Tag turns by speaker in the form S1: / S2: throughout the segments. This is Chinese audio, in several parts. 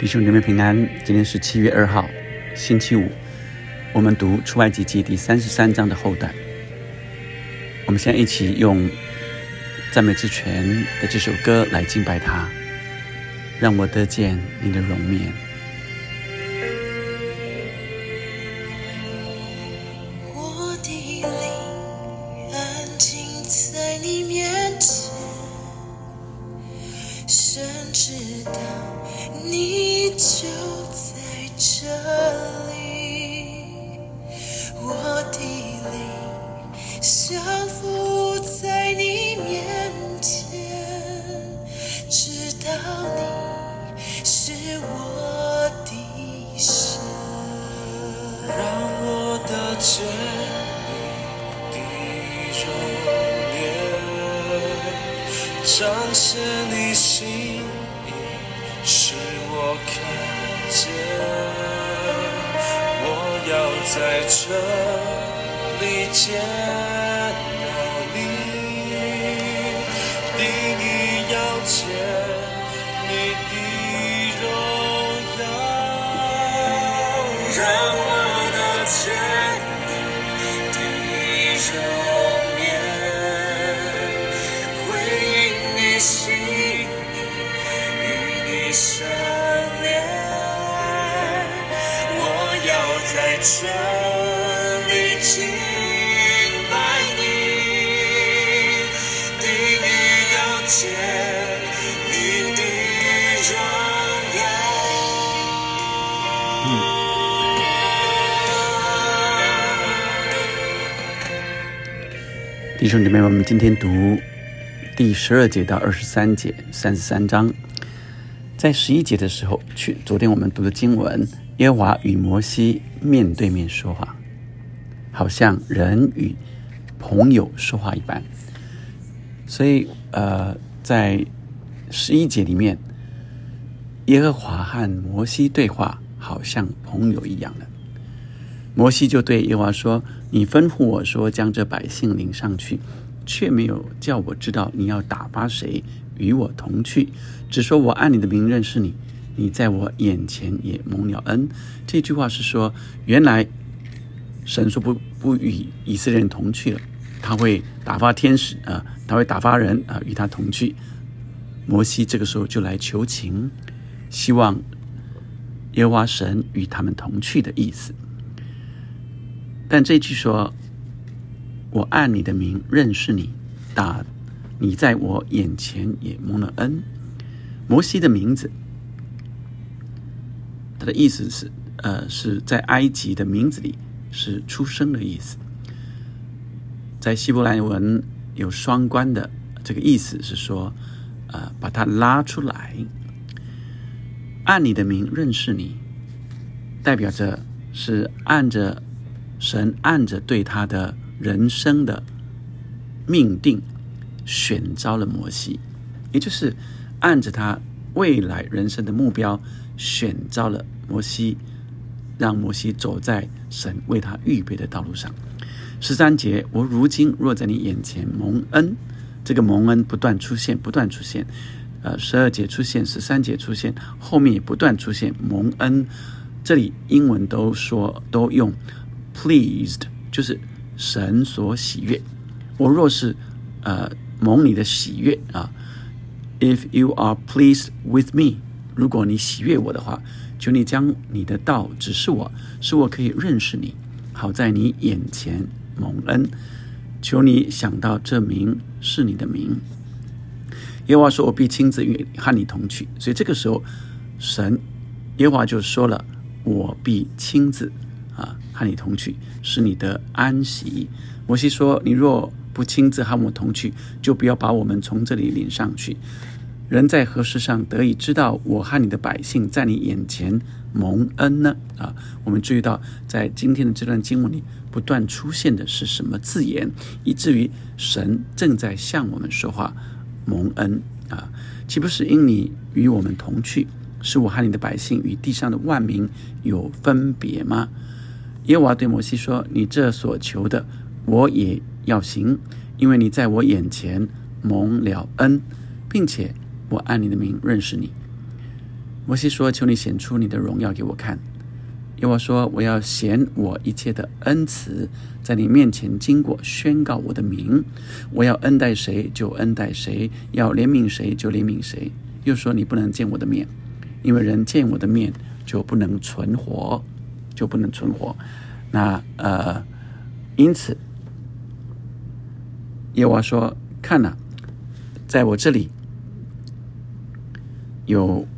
S1: 弟兄姊妹平安，今天是七月二号，星期五。我们读出埃及记第三十三章的后段。我们现在一起用赞美之泉的这首歌来敬拜他，让我得见你的容面。
S2: 见你的容颜彰显你心意，使我看见。我要在这里见你
S1: 弟兄姊妹，我们今天读第十二节到二十三节，三十三章。在十一节的时候，去昨天我们读的经文。耶和华与摩西面对面说话，好像人与朋友说话一般。所以，呃，在十一节里面，耶和华和摩西对话，好像朋友一样的。摩西就对耶和华说：“你吩咐我说，将这百姓领上去，却没有叫我知道你要打发谁与我同去，只说我按你的名认识你。”你在我眼前也蒙了恩。这句话是说，原来神说不不与以色列人同去了，他会打发天使啊，他会打发人啊与他同去。摩西这个时候就来求情，希望耶和华神与他们同去的意思。但这句说，我按你的名认识你，打你在我眼前也蒙了恩。摩西的名字。他的意思是，呃，是在埃及的名字里是出生的意思，在希伯来文有双关的这个意思是说，呃，把它拉出来，按你的名认识你，代表着是按着神按着对他的人生的命定选召了摩西，也就是按着他未来人生的目标。选召了摩西，让摩西走在神为他预备的道路上。十三节，我如今若在你眼前蒙恩，这个蒙恩不断出现，不断出现。呃，十二节出现，十三节出现，后面也不断出现蒙恩。这里英文都说都用 pleased，就是神所喜悦。我若是呃蒙你的喜悦啊，if you are pleased with me。如果你喜悦我的话，求你将你的道指示我，使我可以认识你，好在你眼前蒙恩。求你想到这名是你的名。耶和华说：“我必亲自与和你同去。”所以这个时候，神耶和华就说了：“我必亲自和你同去，使你的安息。”摩西说：“你若不亲自和我同去，就不要把我们从这里领上去。”人在何事上得以知道我和你的百姓在你眼前蒙恩呢？啊，我们注意到在今天的这段经文里不断出现的是什么字眼，以至于神正在向我们说话，蒙恩啊，岂不是因你与我们同去，使我和你的百姓与地上的万民有分别吗？耶和华对摩西说：“你这所求的，我也要行，因为你在我眼前蒙了恩，并且。”我按你的名认识你。摩西说：“求你显出你的荣耀给我看。”耶和华说：“我要显我一切的恩慈，在你面前经过，宣告我的名。我要恩待谁就恩待谁，要怜悯谁就怜悯谁。”又说：“你不能见我的面，因为人见我的面就不能存活，就不能存活。”那呃，因此，耶娃说：“看呐，在我这里有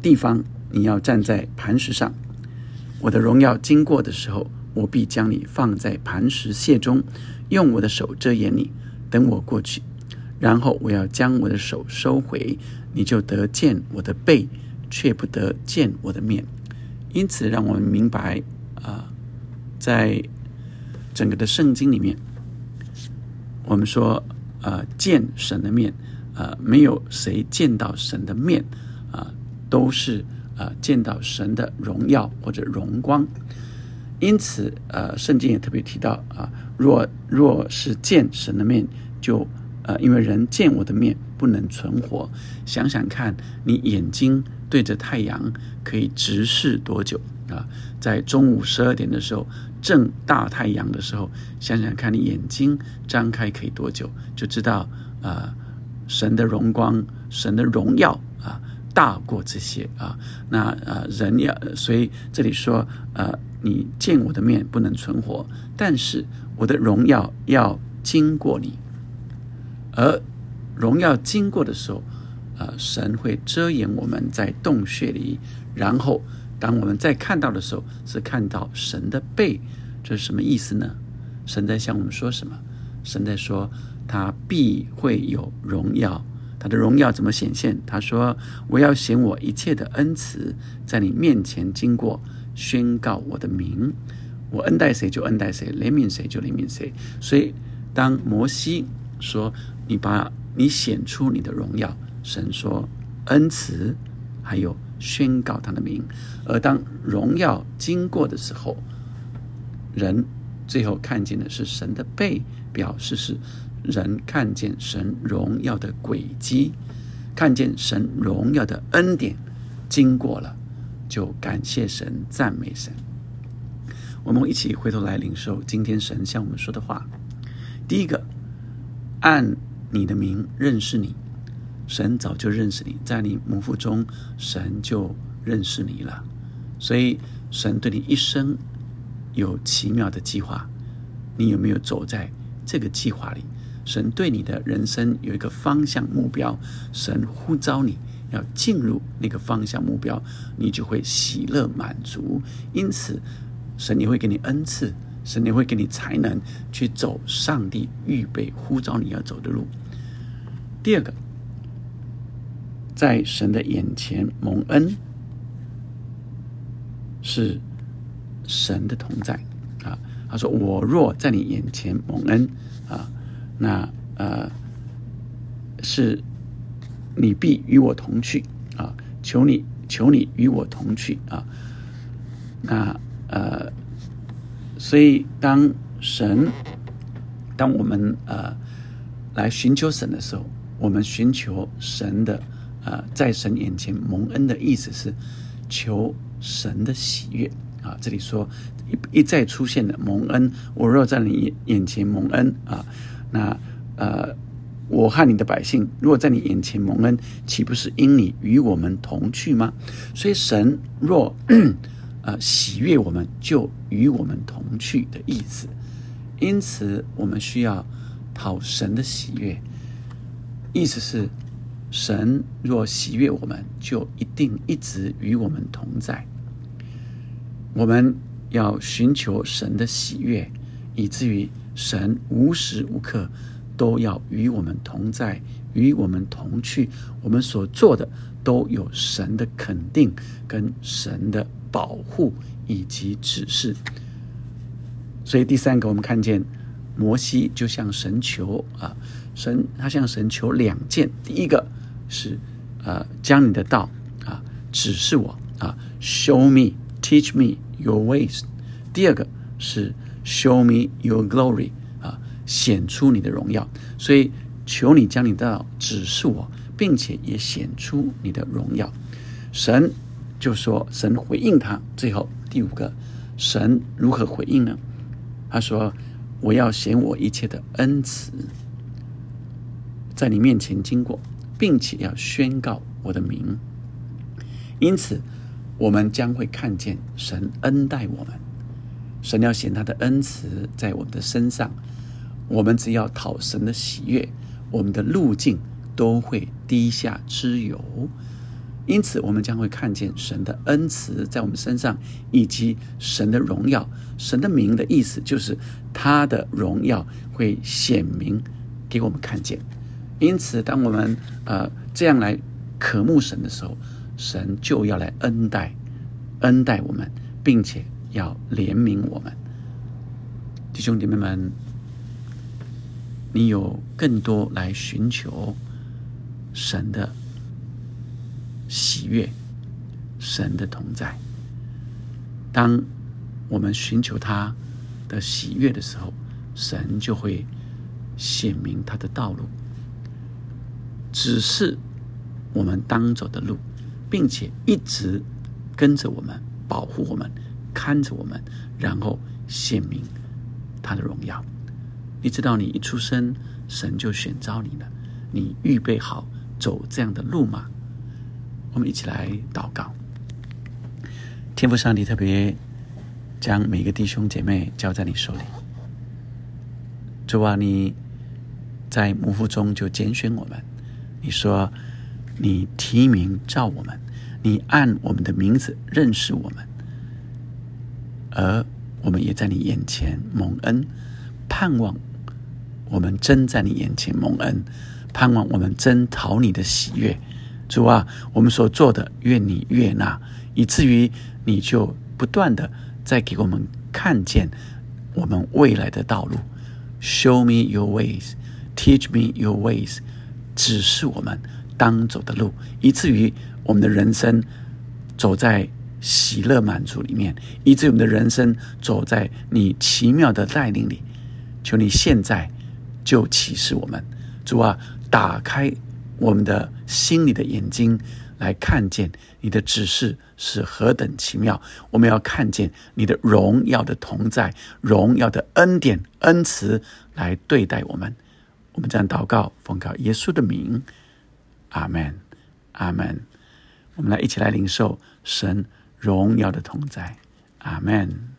S1: 地方，你要站在磐石上。我的荣耀经过的时候，我必将你放在磐石屑中，用我的手遮掩你，等我过去。然后我要将我的手收回，你就得见我的背，却不得见我的面。因此，让我们明白啊。”在整个的圣经里面，我们说，呃，见神的面，呃，没有谁见到神的面，啊，都是呃见到神的荣耀或者荣光。因此，呃，圣经也特别提到啊，若若是见神的面，就呃，因为人见我的面不能存活。想想看，你眼睛对着太阳可以直视多久啊？在中午十二点的时候。正大太阳的时候，想想看你眼睛张开可以多久，就知道啊，神的荣光、神的荣耀啊，大过这些啊。那呃，人要所以这里说呃，你见我的面不能存活，但是我的荣耀要经过你，而荣耀经过的时候，呃，神会遮掩我们在洞穴里，然后。当我们在看到的时候，是看到神的背，这是什么意思呢？神在向我们说什么？神在说他必会有荣耀，他的荣耀怎么显现？他说：“我要显我一切的恩慈在你面前经过，宣告我的名。我恩待谁就恩待谁，怜悯谁就怜悯谁。”所以，当摩西说：“你把你显出你的荣耀。”神说：“恩慈，还有。”宣告他的名，而当荣耀经过的时候，人最后看见的是神的背，表示是人看见神荣耀的轨迹，看见神荣耀的恩典经过了，就感谢神，赞美神。我们一起回头来领受今天神向我们说的话。第一个，按你的名认识你。神早就认识你，在你母腹中，神就认识你了。所以，神对你一生有奇妙的计划。你有没有走在这个计划里？神对你的人生有一个方向目标，神呼召你要进入那个方向目标，你就会喜乐满足。因此，神也会给你恩赐，神也会给你才能去走上帝预备呼召你要走的路。第二个。在神的眼前蒙恩，是神的同在啊。他说：“我若在你眼前蒙恩啊，那呃，是你必与我同去啊。求你，求你与我同去啊。那呃，所以当神，当我们呃来寻求神的时候，我们寻求神的。”呃，在神眼前蒙恩的意思是求神的喜悦啊。这里说一一再出现的蒙恩，我若在你眼前蒙恩啊，那呃，我和你的百姓若在你眼前蒙恩，岂不是因你与我们同去吗？所以神若呃喜悦我们，就与我们同去的意思。因此，我们需要讨神的喜悦，意思是。神若喜悦我们，就一定一直与我们同在。我们要寻求神的喜悦，以至于神无时无刻都要与我们同在，与我们同去。我们所做的都有神的肯定，跟神的保护以及指示。所以第三个，我们看见摩西就向神求啊，神他向神求两件，第一个。是，呃，将你的道啊指示我啊，show me, teach me your ways。第二个是 show me your glory 啊，显出你的荣耀。所以求你将你的道指示我，并且也显出你的荣耀。神就说神回应他。最后第五个，神如何回应呢？他说：“我要显我一切的恩慈，在你面前经过，并且要宣告我的名。因此，我们将会看见神恩待我们。神要显他的恩慈在我们的身上。我们只要讨神的喜悦，我们的路径都会低下之油。”因此，我们将会看见神的恩慈在我们身上，以及神的荣耀。神的名的意思就是他的荣耀会显明给我们看见。因此，当我们呃这样来渴慕神的时候，神就要来恩待、恩待我们，并且要怜悯我们。弟兄姐妹们，你有更多来寻求神的。喜悦，神的同在。当我们寻求他的喜悦的时候，神就会显明他的道路，指示我们当走的路，并且一直跟着我们，保护我们，看着我们，然后显明他的荣耀。你知道，你一出生，神就选召你了。你预备好走这样的路吗？我们一起来祷告，天父上帝特别将每个弟兄姐妹交在你手里。主啊，你在幕府中就拣选我们，你说你提名召我们，你按我们的名字认识我们，而我们也在你眼前蒙恩，盼望我们真在你眼前蒙恩，盼望我们真讨你的喜悦。主啊，我们所做的，愿你悦纳，以至于你就不断的在给我们看见我们未来的道路。Show me your ways, teach me your ways，指示我们当走的路，以至于我们的人生走在喜乐满足里面，以至于我们的人生走在你奇妙的带领里。求你现在就启示我们，主啊，打开。我们的心里的眼睛来看见你的指示是何等奇妙！我们要看见你的荣耀的同在，荣耀的恩典恩慈来对待我们。我们这样祷告，奉告耶稣的名，阿门，阿门。我们来一起来领受神荣耀的同在，阿门。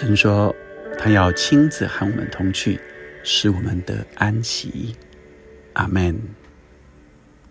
S1: 神说：“他要亲自和我们同去，使我们得安息。”阿门。